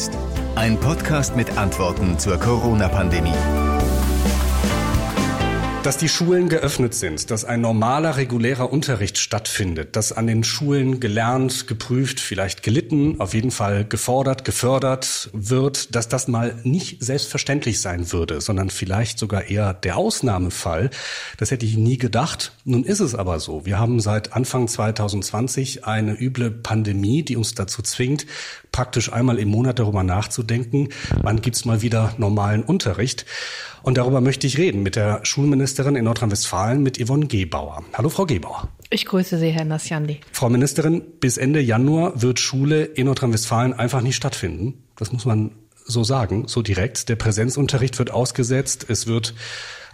jetzt? Ein Podcast mit Antworten zur Corona-Pandemie. Dass die Schulen geöffnet sind, dass ein normaler, regulärer Unterricht stattfindet, dass an den Schulen gelernt, geprüft, vielleicht gelitten, auf jeden Fall gefordert, gefördert wird, dass das mal nicht selbstverständlich sein würde, sondern vielleicht sogar eher der Ausnahmefall, das hätte ich nie gedacht. Nun ist es aber so. Wir haben seit Anfang 2020 eine üble Pandemie, die uns dazu zwingt, praktisch einmal im Monat darüber nachzudenken, wann gibt's mal wieder normalen Unterricht. Und darüber möchte ich reden mit der Schulministerin in Nordrhein-Westfalen, mit Yvonne Gebauer. Hallo, Frau Gebauer. Ich grüße Sie, Herr Nassiandi. Frau Ministerin, bis Ende Januar wird Schule in Nordrhein-Westfalen einfach nicht stattfinden. Das muss man so sagen, so direkt. Der Präsenzunterricht wird ausgesetzt. Es wird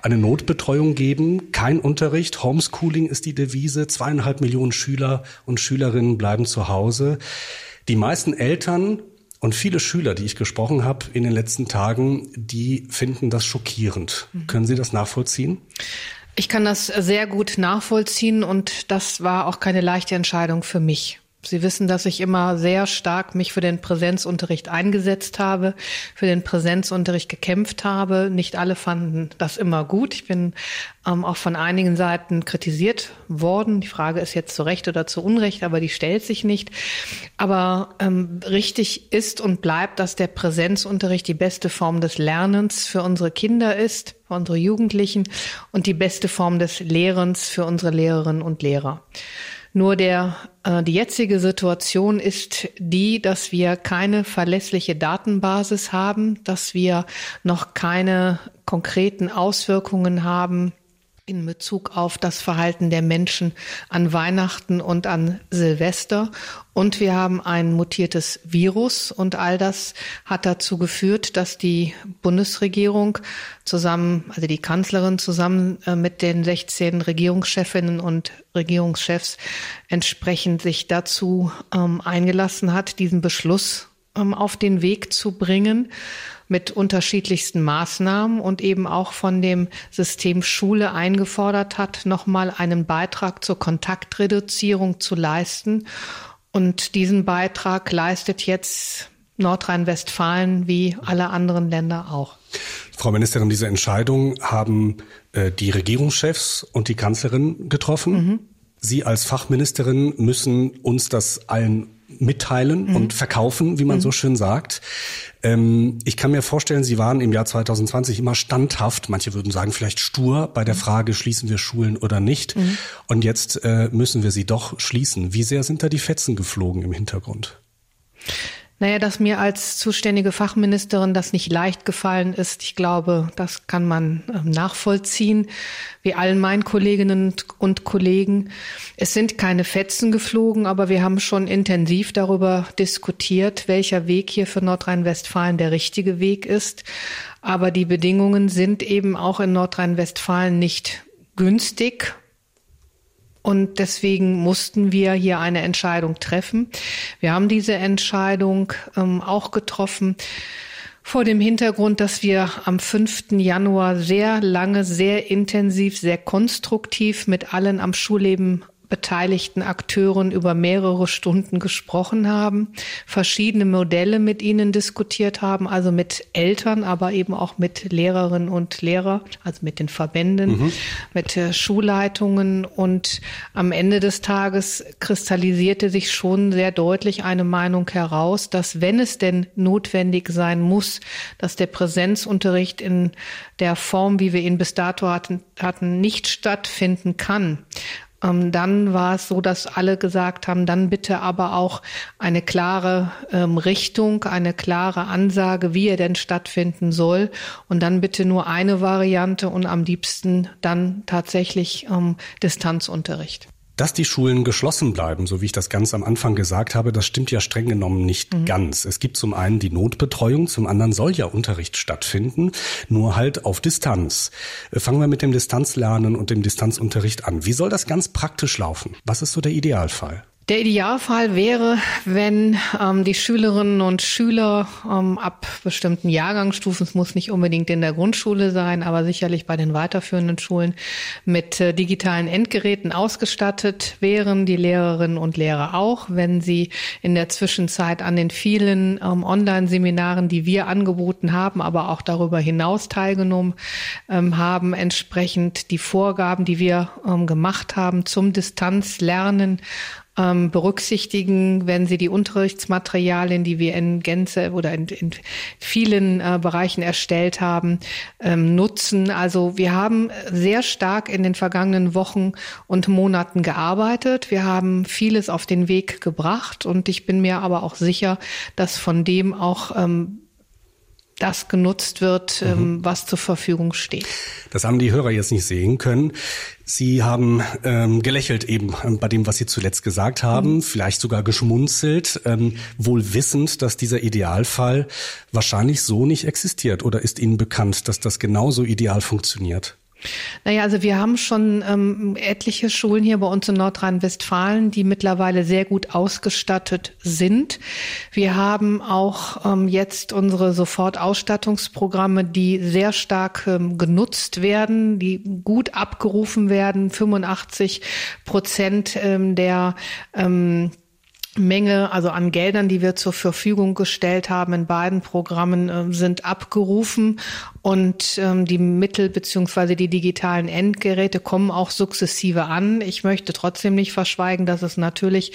eine Notbetreuung geben, kein Unterricht. Homeschooling ist die Devise. Zweieinhalb Millionen Schüler und Schülerinnen bleiben zu Hause. Die meisten Eltern und viele Schüler, die ich gesprochen habe in den letzten Tagen, die finden das schockierend. Mhm. Können Sie das nachvollziehen? Ich kann das sehr gut nachvollziehen und das war auch keine leichte Entscheidung für mich. Sie wissen, dass ich immer sehr stark mich für den Präsenzunterricht eingesetzt habe, für den Präsenzunterricht gekämpft habe. Nicht alle fanden das immer gut. Ich bin ähm, auch von einigen Seiten kritisiert worden. Die Frage ist jetzt zu Recht oder zu Unrecht, aber die stellt sich nicht. Aber ähm, richtig ist und bleibt, dass der Präsenzunterricht die beste Form des Lernens für unsere Kinder ist, für unsere Jugendlichen und die beste Form des Lehrens für unsere Lehrerinnen und Lehrer. Nur der, äh, die jetzige Situation ist die, dass wir keine verlässliche Datenbasis haben, dass wir noch keine konkreten Auswirkungen haben in Bezug auf das Verhalten der Menschen an Weihnachten und an Silvester. Und wir haben ein mutiertes Virus und all das hat dazu geführt, dass die Bundesregierung zusammen, also die Kanzlerin zusammen äh, mit den 16 Regierungschefinnen und Regierungschefs entsprechend sich dazu ähm, eingelassen hat, diesen Beschluss auf den Weg zu bringen mit unterschiedlichsten Maßnahmen und eben auch von dem System Schule eingefordert hat, nochmal einen Beitrag zur Kontaktreduzierung zu leisten. Und diesen Beitrag leistet jetzt Nordrhein-Westfalen wie alle anderen Länder auch. Frau Ministerin, diese Entscheidung haben äh, die Regierungschefs und die Kanzlerin getroffen. Mhm. Sie als Fachministerin müssen uns das allen mitteilen mhm. und verkaufen, wie man mhm. so schön sagt. Ähm, ich kann mir vorstellen, Sie waren im Jahr 2020 immer standhaft, manche würden sagen vielleicht stur bei der mhm. Frage, schließen wir Schulen oder nicht. Mhm. Und jetzt äh, müssen wir sie doch schließen. Wie sehr sind da die Fetzen geflogen im Hintergrund? Naja, dass mir als zuständige Fachministerin das nicht leicht gefallen ist, ich glaube, das kann man ähm, nachvollziehen, wie allen meinen Kolleginnen und Kollegen. Es sind keine Fetzen geflogen, aber wir haben schon intensiv darüber diskutiert, welcher Weg hier für Nordrhein-Westfalen der richtige Weg ist. Aber die Bedingungen sind eben auch in Nordrhein-Westfalen nicht günstig und deswegen mussten wir hier eine Entscheidung treffen. Wir haben diese Entscheidung ähm, auch getroffen vor dem Hintergrund, dass wir am 5. Januar sehr lange, sehr intensiv, sehr konstruktiv mit allen am Schulleben beteiligten Akteuren über mehrere Stunden gesprochen haben, verschiedene Modelle mit ihnen diskutiert haben, also mit Eltern, aber eben auch mit Lehrerinnen und Lehrer, also mit den Verbänden, mhm. mit Schulleitungen. Und am Ende des Tages kristallisierte sich schon sehr deutlich eine Meinung heraus, dass wenn es denn notwendig sein muss, dass der Präsenzunterricht in der Form, wie wir ihn bis dato hatten, hatten nicht stattfinden kann, dann war es so, dass alle gesagt haben, dann bitte aber auch eine klare ähm, Richtung, eine klare Ansage, wie er denn stattfinden soll. Und dann bitte nur eine Variante und am liebsten dann tatsächlich ähm, Distanzunterricht. Dass die Schulen geschlossen bleiben, so wie ich das ganz am Anfang gesagt habe, das stimmt ja streng genommen nicht mhm. ganz. Es gibt zum einen die Notbetreuung, zum anderen soll ja Unterricht stattfinden, nur halt auf Distanz. Äh, fangen wir mit dem Distanzlernen und dem Distanzunterricht an. Wie soll das ganz praktisch laufen? Was ist so der Idealfall? Der Idealfall wäre, wenn ähm, die Schülerinnen und Schüler ähm, ab bestimmten Jahrgangsstufen, es muss nicht unbedingt in der Grundschule sein, aber sicherlich bei den weiterführenden Schulen, mit äh, digitalen Endgeräten ausgestattet wären, die Lehrerinnen und Lehrer auch, wenn sie in der Zwischenzeit an den vielen ähm, Online-Seminaren, die wir angeboten haben, aber auch darüber hinaus teilgenommen ähm, haben, entsprechend die Vorgaben, die wir ähm, gemacht haben zum Distanzlernen, ähm, berücksichtigen, wenn sie die Unterrichtsmaterialien, die wir in Gänze oder in, in vielen äh, Bereichen erstellt haben, ähm, nutzen. Also wir haben sehr stark in den vergangenen Wochen und Monaten gearbeitet. Wir haben vieles auf den Weg gebracht und ich bin mir aber auch sicher, dass von dem auch ähm, das genutzt wird, mhm. ähm, was zur Verfügung steht. Das haben die Hörer jetzt nicht sehen können. Sie haben ähm, gelächelt eben bei dem, was Sie zuletzt gesagt haben, mhm. vielleicht sogar geschmunzelt, ähm, wohl wissend, dass dieser Idealfall wahrscheinlich so nicht existiert. Oder ist Ihnen bekannt, dass das genauso ideal funktioniert? Naja, also wir haben schon ähm, etliche Schulen hier bei uns in Nordrhein-Westfalen, die mittlerweile sehr gut ausgestattet sind. Wir haben auch ähm, jetzt unsere Sofortausstattungsprogramme, die sehr stark ähm, genutzt werden, die gut abgerufen werden. 85 Prozent ähm, der ähm, Menge, also an Geldern, die wir zur Verfügung gestellt haben in beiden Programmen, äh, sind abgerufen und ähm, die Mittel beziehungsweise die digitalen Endgeräte kommen auch sukzessive an. Ich möchte trotzdem nicht verschweigen, dass es natürlich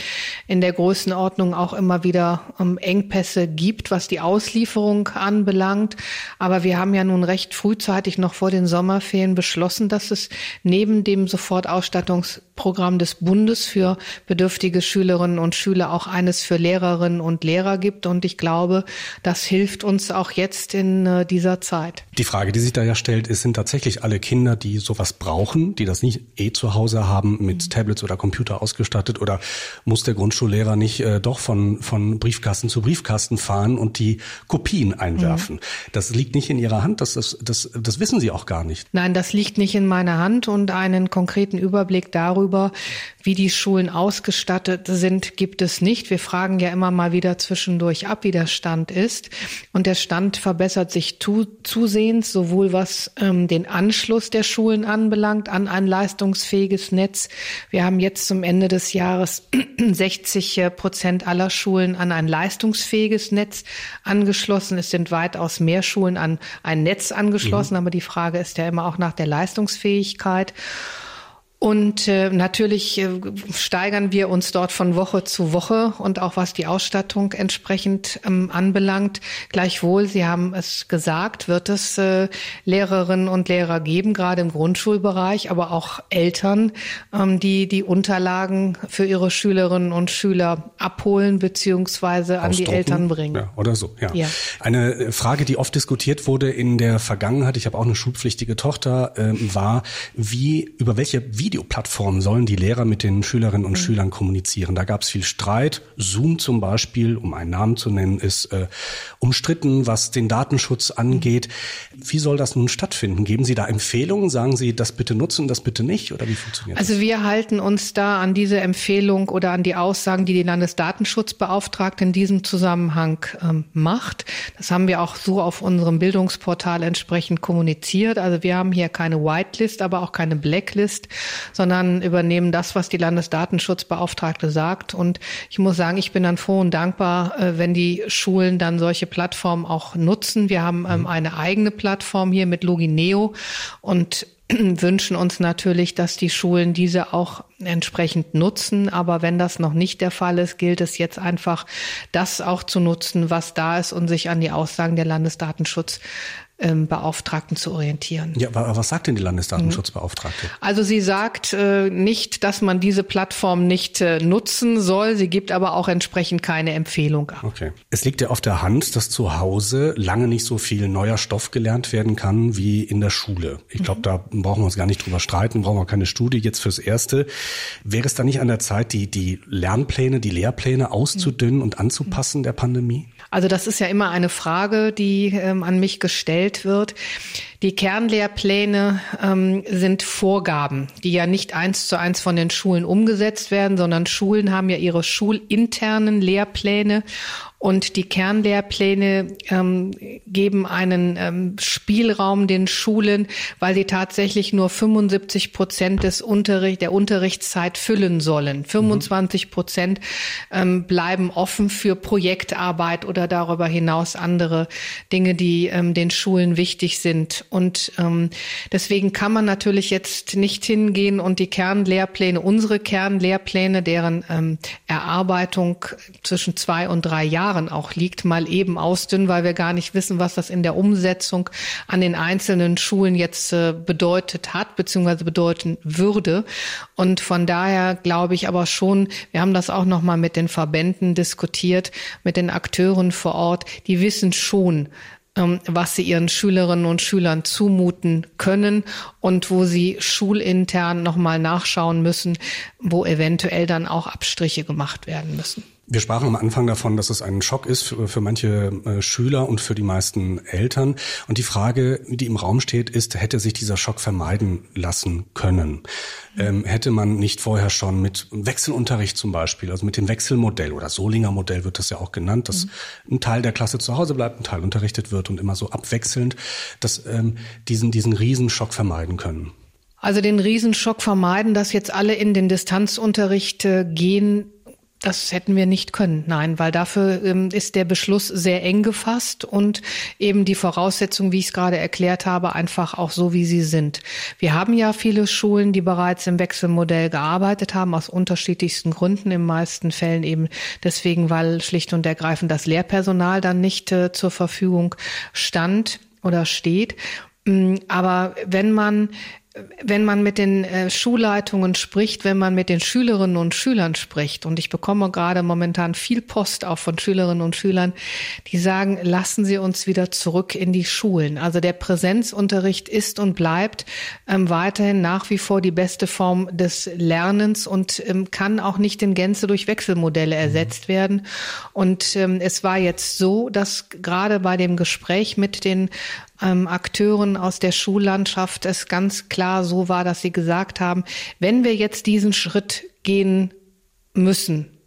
in der Größenordnung auch immer wieder ähm, Engpässe gibt, was die Auslieferung anbelangt. Aber wir haben ja nun recht frühzeitig noch vor den Sommerferien beschlossen, dass es neben dem Sofortausstattungsprogramm des Bundes für bedürftige Schülerinnen und Schüler auch eines für Lehrerinnen und Lehrer gibt. Und ich glaube, das hilft uns auch jetzt in äh, dieser Zeit. Die Frage, die sich da ja stellt, ist, sind tatsächlich alle Kinder, die sowas brauchen, die das nicht eh zu Hause haben, mit mhm. Tablets oder Computer ausgestattet oder muss der Grundschullehrer nicht äh, doch von, von Briefkasten zu Briefkasten fahren und die Kopien einwerfen? Mhm. Das liegt nicht in ihrer Hand, das, das, das, das wissen sie auch gar nicht. Nein, das liegt nicht in meiner Hand und einen konkreten Überblick darüber, wie die Schulen ausgestattet sind, gibt es nicht. Wir fragen ja immer mal wieder zwischendurch ab, wie der Stand ist. Und der Stand verbessert sich zu, zusehends sowohl was ähm, den Anschluss der Schulen anbelangt an ein leistungsfähiges Netz. Wir haben jetzt zum Ende des Jahres 60 äh, Prozent aller Schulen an ein leistungsfähiges Netz angeschlossen. Es sind weitaus mehr Schulen an ein Netz angeschlossen, mhm. aber die Frage ist ja immer auch nach der Leistungsfähigkeit. Und äh, natürlich äh, steigern wir uns dort von Woche zu Woche und auch was die Ausstattung entsprechend ähm, anbelangt. Gleichwohl, Sie haben es gesagt, wird es äh, Lehrerinnen und Lehrer geben, gerade im Grundschulbereich, aber auch Eltern, ähm, die die Unterlagen für ihre Schülerinnen und Schüler abholen beziehungsweise an die Eltern bringen. Ja, oder so, ja. ja. Eine äh, Frage, die oft diskutiert wurde in der Vergangenheit, ich habe auch eine schulpflichtige Tochter, äh, war, wie, über welche, wie Videoplattformen sollen die Lehrer mit den Schülerinnen und mhm. Schülern kommunizieren. Da gab es viel Streit. Zoom zum Beispiel, um einen Namen zu nennen, ist äh, umstritten, was den Datenschutz angeht. Wie soll das nun stattfinden? Geben Sie da Empfehlungen? Sagen Sie, das bitte nutzen, das bitte nicht? Oder wie funktioniert also das? Also wir halten uns da an diese Empfehlung oder an die Aussagen, die die Landesdatenschutzbeauftragte in diesem Zusammenhang ähm, macht. Das haben wir auch so auf unserem Bildungsportal entsprechend kommuniziert. Also wir haben hier keine Whitelist, aber auch keine Blacklist, sondern übernehmen das, was die Landesdatenschutzbeauftragte sagt. Und ich muss sagen, ich bin dann froh und dankbar, äh, wenn die Schulen dann solche Plattformen auch nutzen. Wir haben ähm, eine eigene Plattform hier mit Logineo und wünschen uns natürlich, dass die Schulen diese auch entsprechend nutzen. Aber wenn das noch nicht der Fall ist, gilt es jetzt einfach, das auch zu nutzen, was da ist und sich an die Aussagen der Landesdatenschutz ähm, Beauftragten zu orientieren. Ja, aber was sagt denn die Landesdatenschutzbeauftragte? Also sie sagt äh, nicht, dass man diese Plattform nicht äh, nutzen soll. Sie gibt aber auch entsprechend keine Empfehlung ab. Okay. Es liegt ja auf der Hand, dass zu Hause lange nicht so viel neuer Stoff gelernt werden kann wie in der Schule. Ich glaube, mhm. da brauchen wir uns gar nicht drüber streiten, brauchen wir keine Studie jetzt fürs Erste. Wäre es da nicht an der Zeit, die, die Lernpläne, die Lehrpläne auszudünnen mhm. und anzupassen der Pandemie? Also das ist ja immer eine Frage, die ähm, an mich gestellt wird. Die Kernlehrpläne ähm, sind Vorgaben, die ja nicht eins zu eins von den Schulen umgesetzt werden, sondern Schulen haben ja ihre schulinternen Lehrpläne und die Kernlehrpläne ähm, geben einen ähm, Spielraum den Schulen, weil sie tatsächlich nur 75 Prozent des Unterricht, der Unterrichtszeit füllen sollen. 25 Prozent ähm, bleiben offen für Projektarbeit oder darüber hinaus andere Dinge, die ähm, den Schulen wichtig sind. Und ähm, deswegen kann man natürlich jetzt nicht hingehen und die Kernlehrpläne, unsere Kernlehrpläne, deren ähm, Erarbeitung zwischen zwei und drei Jahren Jahren auch liegt, mal eben ausdünnen, weil wir gar nicht wissen, was das in der Umsetzung an den einzelnen Schulen jetzt äh, bedeutet hat, beziehungsweise bedeuten würde. Und von daher glaube ich aber schon, wir haben das auch nochmal mit den Verbänden diskutiert, mit den Akteuren vor Ort, die wissen schon, ähm, was sie ihren Schülerinnen und Schülern zumuten können und wo sie schulintern nochmal nachschauen müssen, wo eventuell dann auch Abstriche gemacht werden müssen. Wir sprachen am Anfang davon, dass es ein Schock ist für, für manche äh, Schüler und für die meisten Eltern. Und die Frage, die im Raum steht, ist, hätte sich dieser Schock vermeiden lassen können? Ähm, hätte man nicht vorher schon mit Wechselunterricht zum Beispiel, also mit dem Wechselmodell oder Solinger Modell wird das ja auch genannt, dass mhm. ein Teil der Klasse zu Hause bleibt, ein Teil unterrichtet wird und immer so abwechselnd, dass ähm, diesen, diesen Riesenschock vermeiden können? Also den Riesenschock vermeiden, dass jetzt alle in den Distanzunterricht äh, gehen, das hätten wir nicht können, nein, weil dafür ähm, ist der Beschluss sehr eng gefasst und eben die Voraussetzungen, wie ich es gerade erklärt habe, einfach auch so, wie sie sind. Wir haben ja viele Schulen, die bereits im Wechselmodell gearbeitet haben, aus unterschiedlichsten Gründen, in meisten Fällen eben deswegen, weil schlicht und ergreifend das Lehrpersonal dann nicht äh, zur Verfügung stand oder steht. Mm, aber wenn man wenn man mit den äh, Schulleitungen spricht, wenn man mit den Schülerinnen und Schülern spricht, und ich bekomme gerade momentan viel Post auch von Schülerinnen und Schülern, die sagen, lassen Sie uns wieder zurück in die Schulen. Also der Präsenzunterricht ist und bleibt ähm, weiterhin nach wie vor die beste Form des Lernens und ähm, kann auch nicht in Gänze durch Wechselmodelle ersetzt mhm. werden. Und ähm, es war jetzt so, dass gerade bei dem Gespräch mit den ähm, Akteuren aus der Schullandschaft es ganz klar so war, dass sie gesagt haben, wenn wir jetzt diesen Schritt gehen müssen,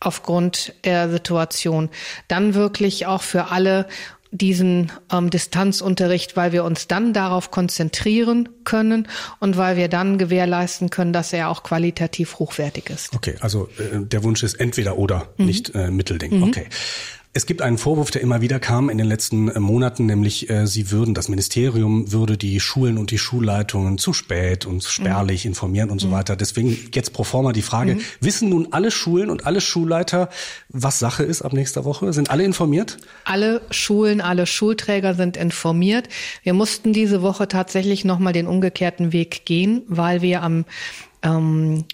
aufgrund der Situation, dann wirklich auch für alle diesen ähm, Distanzunterricht, weil wir uns dann darauf konzentrieren können und weil wir dann gewährleisten können, dass er auch qualitativ hochwertig ist. Okay, also äh, der Wunsch ist entweder oder, mhm. nicht äh, Mittelding. Mhm. Okay. Es gibt einen Vorwurf, der immer wieder kam in den letzten äh, Monaten, nämlich äh, sie würden, das Ministerium würde die Schulen und die Schulleitungen zu spät und spärlich mhm. informieren und so mhm. weiter. Deswegen jetzt pro forma die Frage, mhm. wissen nun alle Schulen und alle Schulleiter, was Sache ist ab nächster Woche? Sind alle informiert? Alle Schulen, alle Schulträger sind informiert. Wir mussten diese Woche tatsächlich nochmal den umgekehrten Weg gehen, weil wir am ähm,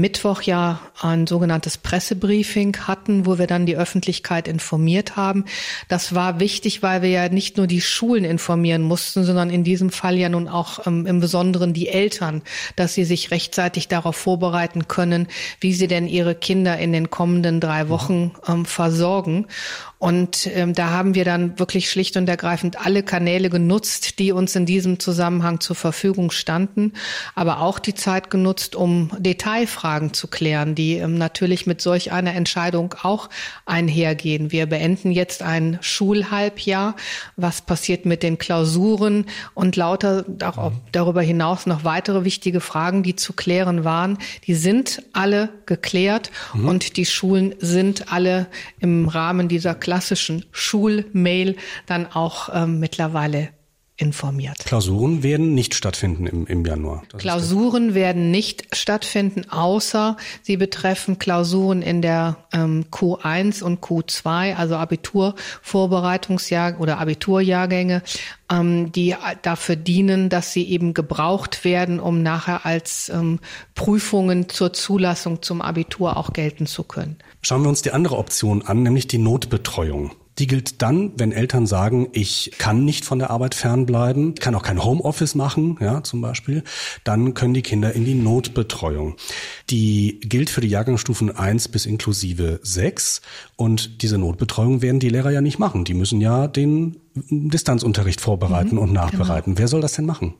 Mittwoch ja ein sogenanntes Pressebriefing hatten, wo wir dann die Öffentlichkeit informiert haben. Das war wichtig, weil wir ja nicht nur die Schulen informieren mussten, sondern in diesem Fall ja nun auch ähm, im Besonderen die Eltern, dass sie sich rechtzeitig darauf vorbereiten können, wie sie denn ihre Kinder in den kommenden drei Wochen ähm, versorgen. Und ähm, da haben wir dann wirklich schlicht und ergreifend alle Kanäle genutzt, die uns in diesem Zusammenhang zur Verfügung standen, aber auch die Zeit genutzt, um Detailfragen zu klären, die ähm, natürlich mit solch einer Entscheidung auch einhergehen. Wir beenden jetzt ein Schulhalbjahr. Was passiert mit den Klausuren und lauter auch darüber hinaus noch weitere wichtige Fragen, die zu klären waren. Die sind alle geklärt mhm. und die Schulen sind alle im Rahmen dieser klassischen Schulmail dann auch ähm, mittlerweile informiert. Klausuren werden nicht stattfinden im, im Januar. Das Klausuren werden nicht stattfinden, außer sie betreffen Klausuren in der ähm, Q1 und Q2, also Abiturvorbereitungsjahr oder Abiturjahrgänge, ähm, die dafür dienen, dass sie eben gebraucht werden, um nachher als ähm, Prüfungen zur Zulassung zum Abitur auch gelten zu können. Schauen wir uns die andere Option an, nämlich die Notbetreuung. Die gilt dann, wenn Eltern sagen, ich kann nicht von der Arbeit fernbleiben, ich kann auch kein Homeoffice machen, ja, zum Beispiel, dann können die Kinder in die Notbetreuung. Die gilt für die Jahrgangsstufen 1 bis inklusive 6 und diese Notbetreuung werden die Lehrer ja nicht machen. Die müssen ja den Distanzunterricht vorbereiten mhm, und nachbereiten. Genau. Wer soll das denn machen?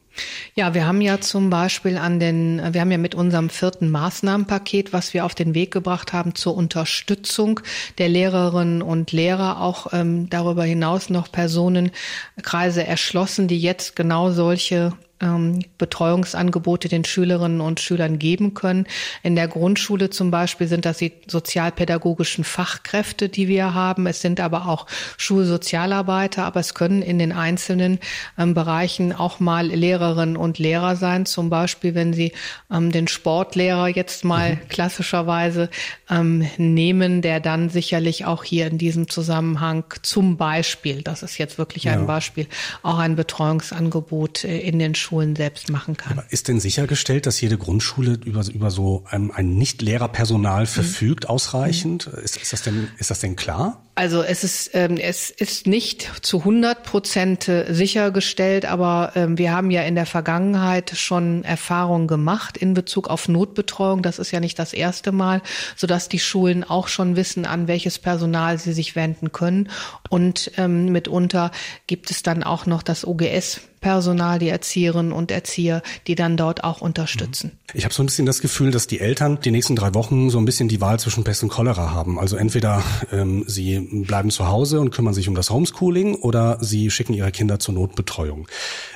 Ja, wir haben ja zum Beispiel an den, wir haben ja mit unserem vierten Maßnahmenpaket, was wir auf den Weg gebracht haben zur Unterstützung der Lehrerinnen und Lehrer, auch ähm, darüber hinaus noch Personenkreise erschlossen, die jetzt genau solche ähm, Betreuungsangebote den Schülerinnen und Schülern geben können. In der Grundschule zum Beispiel sind das die sozialpädagogischen Fachkräfte, die wir haben. Es sind aber auch Schulsozialarbeiter, aber es können in den einzelnen ähm, Bereichen auch mal Lehrerinnen und Lehrer sein. Zum Beispiel, wenn Sie ähm, den Sportlehrer jetzt mal mhm. klassischerweise ähm, nehmen, der dann sicherlich auch hier in diesem Zusammenhang zum Beispiel, das ist jetzt wirklich ein ja. Beispiel, auch ein Betreuungsangebot äh, in den Schulen selbst machen kann. Aber ist denn sichergestellt, dass jede Grundschule über, über so ein, ein Nicht-Lehrerpersonal mhm. verfügt, mhm. ausreichend? Ist, ist, das denn, ist das denn klar? Also es ist, ähm, es ist nicht zu 100 Prozent sichergestellt, aber ähm, wir haben ja in der Vergangenheit schon Erfahrungen gemacht in Bezug auf Notbetreuung. Das ist ja nicht das erste Mal, sodass die Schulen auch schon wissen, an welches Personal sie sich wenden können. Und ähm, mitunter gibt es dann auch noch das OGS Personal, die Erzieherinnen und Erzieher, die dann dort auch unterstützen. Ich habe so ein bisschen das Gefühl, dass die Eltern die nächsten drei Wochen so ein bisschen die Wahl zwischen Pest und Cholera haben. Also entweder ähm, sie bleiben zu Hause und kümmern sich um das Homeschooling oder sie schicken ihre Kinder zur Notbetreuung.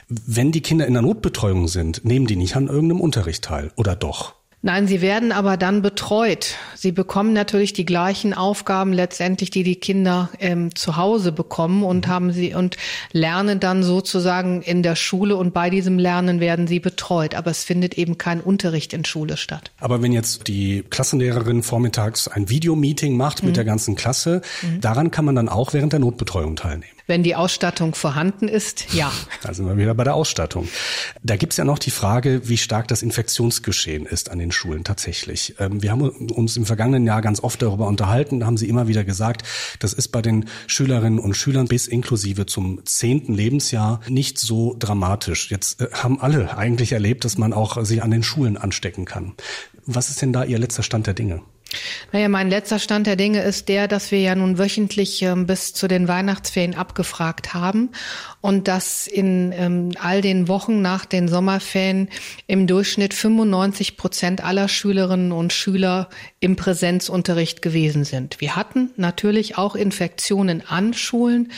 Wenn die Kinder in der Notbetreuung sind, nehmen die nicht an irgendeinem Unterricht teil oder doch? Nein, sie werden aber dann betreut. Sie bekommen natürlich die gleichen Aufgaben letztendlich, die die Kinder ähm, zu Hause bekommen und mhm. haben sie und lernen dann sozusagen in der Schule und bei diesem Lernen werden sie betreut. Aber es findet eben kein Unterricht in Schule statt. Aber wenn jetzt die Klassenlehrerin vormittags ein Videomeeting macht mit mhm. der ganzen Klasse, mhm. daran kann man dann auch während der Notbetreuung teilnehmen. Wenn die Ausstattung vorhanden ist, ja. Da sind wir wieder bei der Ausstattung. Da gibt's ja noch die Frage, wie stark das Infektionsgeschehen ist an den Schulen tatsächlich. Ähm, wir haben uns im vergangenen Jahr ganz oft darüber unterhalten. Da haben Sie immer wieder gesagt, das ist bei den Schülerinnen und Schülern bis inklusive zum zehnten Lebensjahr nicht so dramatisch. Jetzt äh, haben alle eigentlich erlebt, dass man auch sich an den Schulen anstecken kann. Was ist denn da Ihr letzter Stand der Dinge? Naja, mein letzter Stand der Dinge ist der, dass wir ja nun wöchentlich ähm, bis zu den Weihnachtsferien abgefragt haben und dass in ähm, all den Wochen nach den Sommerferien im Durchschnitt 95 Prozent aller Schülerinnen und Schüler im Präsenzunterricht gewesen sind. Wir hatten natürlich auch Infektionen an Schulen,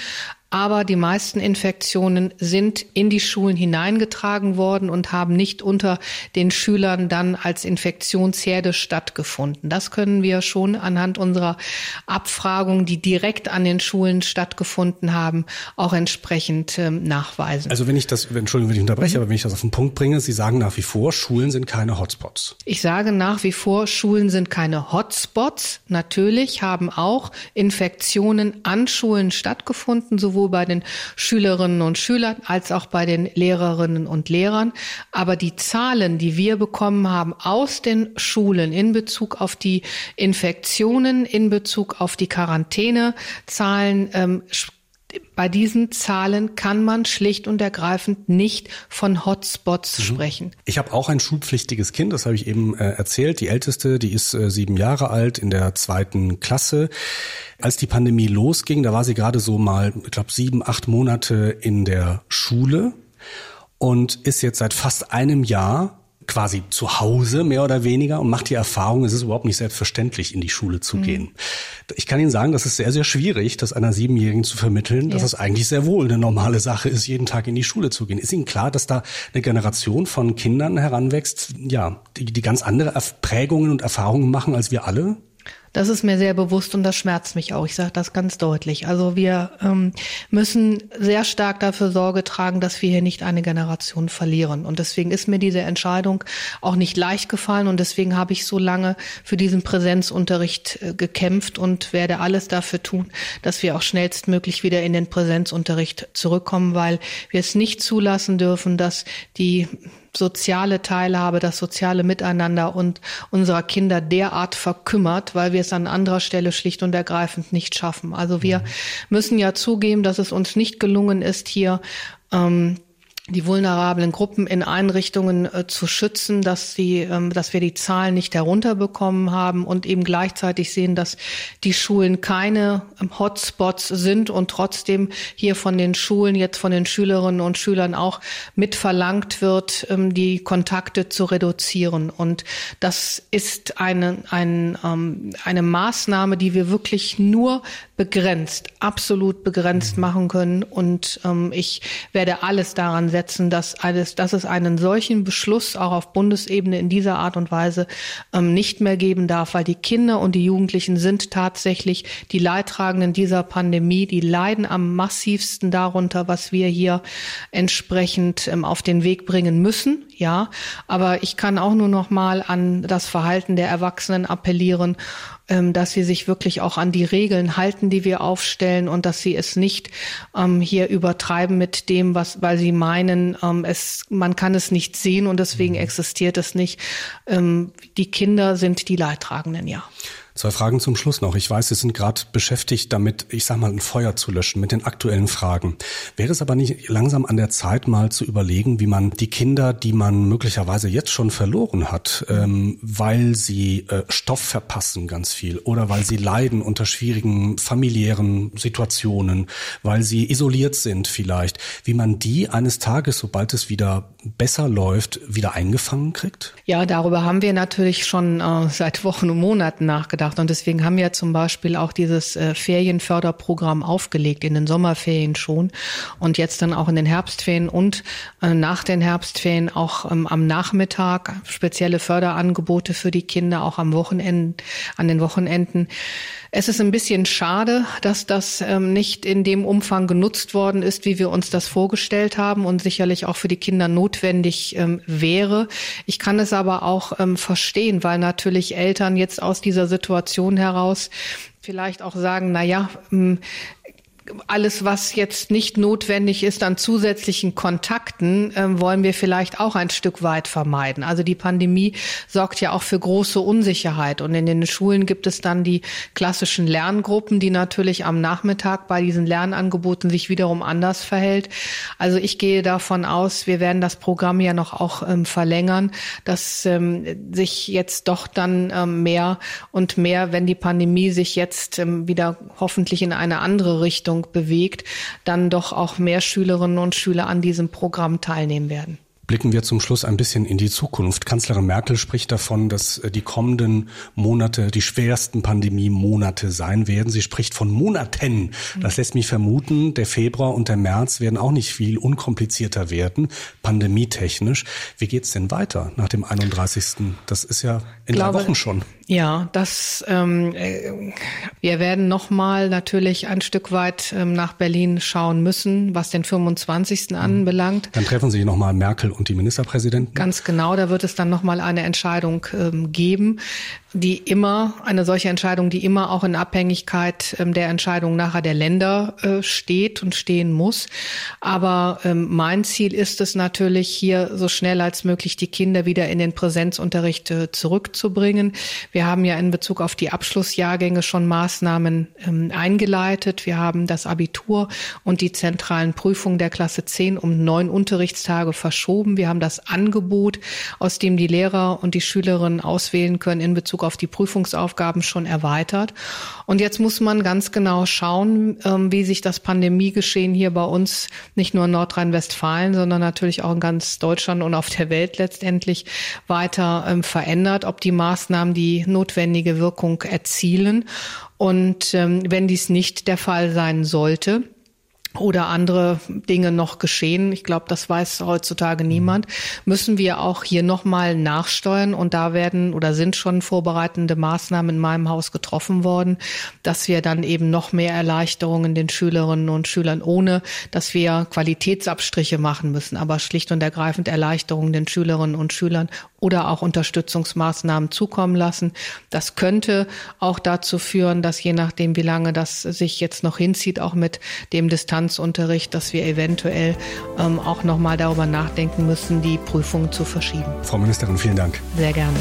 aber die meisten Infektionen sind in die Schulen hineingetragen worden und haben nicht unter den Schülern dann als Infektionsherde stattgefunden. Das können wir schon anhand unserer Abfragung, die direkt an den Schulen stattgefunden haben, auch entsprechend ähm, nachweisen. Also wenn ich das, Entschuldigung, wenn ich unterbreche, mhm. aber wenn ich das auf den Punkt bringe, Sie sagen nach wie vor, Schulen sind keine Hotspots. Ich sage nach wie vor, Schulen sind keine Hotspots. Natürlich haben auch Infektionen an Schulen stattgefunden, sowohl sowohl bei den Schülerinnen und Schülern als auch bei den Lehrerinnen und Lehrern. Aber die Zahlen, die wir bekommen haben aus den Schulen in Bezug auf die Infektionen, in Bezug auf die Quarantänezahlen, ähm, bei diesen Zahlen kann man schlicht und ergreifend nicht von Hotspots mhm. sprechen. Ich habe auch ein schulpflichtiges Kind, das habe ich eben äh, erzählt. Die älteste, die ist äh, sieben Jahre alt in der zweiten Klasse. Als die Pandemie losging, da war sie gerade so mal, ich glaube, sieben, acht Monate in der Schule und ist jetzt seit fast einem Jahr quasi zu Hause mehr oder weniger und macht die Erfahrung, es ist überhaupt nicht selbstverständlich, in die Schule zu mhm. gehen. Ich kann Ihnen sagen, das ist sehr, sehr schwierig, das einer Siebenjährigen zu vermitteln, dass ja. es eigentlich sehr wohl eine normale Sache ist, jeden Tag in die Schule zu gehen. Ist Ihnen klar, dass da eine Generation von Kindern heranwächst, ja, die, die ganz andere Prägungen und Erfahrungen machen als wir alle? Das ist mir sehr bewusst und das schmerzt mich auch. Ich sage das ganz deutlich. Also wir ähm, müssen sehr stark dafür Sorge tragen, dass wir hier nicht eine Generation verlieren. Und deswegen ist mir diese Entscheidung auch nicht leicht gefallen und deswegen habe ich so lange für diesen Präsenzunterricht äh, gekämpft und werde alles dafür tun, dass wir auch schnellstmöglich wieder in den Präsenzunterricht zurückkommen, weil wir es nicht zulassen dürfen, dass die soziale Teilhabe, das soziale Miteinander und unserer Kinder derart verkümmert, weil wir es an anderer Stelle schlicht und ergreifend nicht schaffen. Also wir müssen ja zugeben, dass es uns nicht gelungen ist, hier ähm, die vulnerablen Gruppen in Einrichtungen äh, zu schützen, dass sie, ähm, dass wir die Zahlen nicht herunterbekommen haben und eben gleichzeitig sehen, dass die Schulen keine ähm, Hotspots sind und trotzdem hier von den Schulen, jetzt von den Schülerinnen und Schülern auch mit verlangt wird, ähm, die Kontakte zu reduzieren. Und das ist eine, ein, ähm, eine Maßnahme, die wir wirklich nur begrenzt, absolut begrenzt machen können. Und ähm, ich werde alles daran setzen, dass, alles, dass es einen solchen Beschluss auch auf Bundesebene in dieser Art und Weise ähm, nicht mehr geben darf, weil die Kinder und die Jugendlichen sind tatsächlich die Leidtragenden dieser Pandemie. Die leiden am massivsten darunter, was wir hier entsprechend ähm, auf den Weg bringen müssen. Ja, aber ich kann auch nur noch mal an das Verhalten der Erwachsenen appellieren dass sie sich wirklich auch an die Regeln halten, die wir aufstellen und dass sie es nicht ähm, hier übertreiben mit dem, was, weil sie meinen, ähm, es, man kann es nicht sehen und deswegen mhm. existiert es nicht. Ähm, die Kinder sind die Leidtragenden, ja. Zwei Fragen zum Schluss noch. Ich weiß, Sie sind gerade beschäftigt damit, ich sag mal, ein Feuer zu löschen mit den aktuellen Fragen. Wäre es aber nicht langsam an der Zeit, mal zu überlegen, wie man die Kinder, die man möglicherweise jetzt schon verloren hat, ähm, weil sie äh, Stoff verpassen ganz viel oder weil sie leiden unter schwierigen familiären Situationen, weil sie isoliert sind vielleicht, wie man die eines Tages, sobald es wieder besser läuft, wieder eingefangen kriegt? Ja, darüber haben wir natürlich schon äh, seit Wochen und Monaten nachgedacht nachgedacht. Und deswegen haben wir zum Beispiel auch dieses äh, Ferienförderprogramm aufgelegt, in den Sommerferien schon und jetzt dann auch in den Herbstferien und äh, nach den Herbstferien auch ähm, am Nachmittag spezielle Förderangebote für die Kinder, auch am Wochenende, an den Wochenenden. Es ist ein bisschen schade, dass das ähm, nicht in dem Umfang genutzt worden ist, wie wir uns das vorgestellt haben und sicherlich auch für die Kinder notwendig ähm, wäre. Ich kann es aber auch ähm, verstehen, weil natürlich Eltern jetzt aus dieser Situation heraus vielleicht auch sagen, na ja, ähm, alles, was jetzt nicht notwendig ist an zusätzlichen Kontakten, äh, wollen wir vielleicht auch ein Stück weit vermeiden. Also die Pandemie sorgt ja auch für große Unsicherheit. Und in den Schulen gibt es dann die klassischen Lerngruppen, die natürlich am Nachmittag bei diesen Lernangeboten sich wiederum anders verhält. Also ich gehe davon aus, wir werden das Programm ja noch auch ähm, verlängern, dass ähm, sich jetzt doch dann ähm, mehr und mehr, wenn die Pandemie sich jetzt ähm, wieder hoffentlich in eine andere Richtung bewegt, dann doch auch mehr Schülerinnen und Schüler an diesem Programm teilnehmen werden. Blicken wir zum Schluss ein bisschen in die Zukunft. Kanzlerin Merkel spricht davon, dass äh, die kommenden Monate die schwersten Pandemie-Monate sein werden. Sie spricht von Monaten. Das lässt mich vermuten, der Februar und der März werden auch nicht viel unkomplizierter werden, pandemietechnisch. Wie geht's denn weiter nach dem 31.? Das ist ja in glaube, drei Wochen schon. Ja, das ähm, äh, wir werden noch mal natürlich ein Stück weit ähm, nach Berlin schauen müssen, was den 25. Mhm. anbelangt. Dann treffen sich noch mal Merkel und die Ministerpräsidenten. Ganz genau, da wird es dann noch mal eine Entscheidung ähm, geben die immer, eine solche Entscheidung, die immer auch in Abhängigkeit ähm, der Entscheidung nachher der Länder äh, steht und stehen muss. Aber ähm, mein Ziel ist es natürlich, hier so schnell als möglich die Kinder wieder in den Präsenzunterricht äh, zurückzubringen. Wir haben ja in Bezug auf die Abschlussjahrgänge schon Maßnahmen ähm, eingeleitet. Wir haben das Abitur und die zentralen Prüfungen der Klasse 10 um neun Unterrichtstage verschoben. Wir haben das Angebot, aus dem die Lehrer und die Schülerinnen auswählen können in Bezug Bezug auf die Prüfungsaufgaben schon erweitert. Und jetzt muss man ganz genau schauen, ähm, wie sich das Pandemiegeschehen hier bei uns nicht nur in Nordrhein-Westfalen, sondern natürlich auch in ganz Deutschland und auf der Welt letztendlich weiter ähm, verändert, ob die Maßnahmen die notwendige Wirkung erzielen. Und ähm, wenn dies nicht der Fall sein sollte, oder andere Dinge noch geschehen, ich glaube, das weiß heutzutage niemand, müssen wir auch hier nochmal nachsteuern? Und da werden oder sind schon vorbereitende Maßnahmen in meinem Haus getroffen worden, dass wir dann eben noch mehr Erleichterungen den Schülerinnen und Schülern, ohne dass wir Qualitätsabstriche machen müssen, aber schlicht und ergreifend Erleichterungen den Schülerinnen und Schülern oder auch Unterstützungsmaßnahmen zukommen lassen. Das könnte auch dazu führen, dass je nachdem, wie lange das sich jetzt noch hinzieht, auch mit dem Distanzunterricht, dass wir eventuell ähm, auch noch mal darüber nachdenken müssen, die Prüfungen zu verschieben. Frau Ministerin, vielen Dank. Sehr gerne.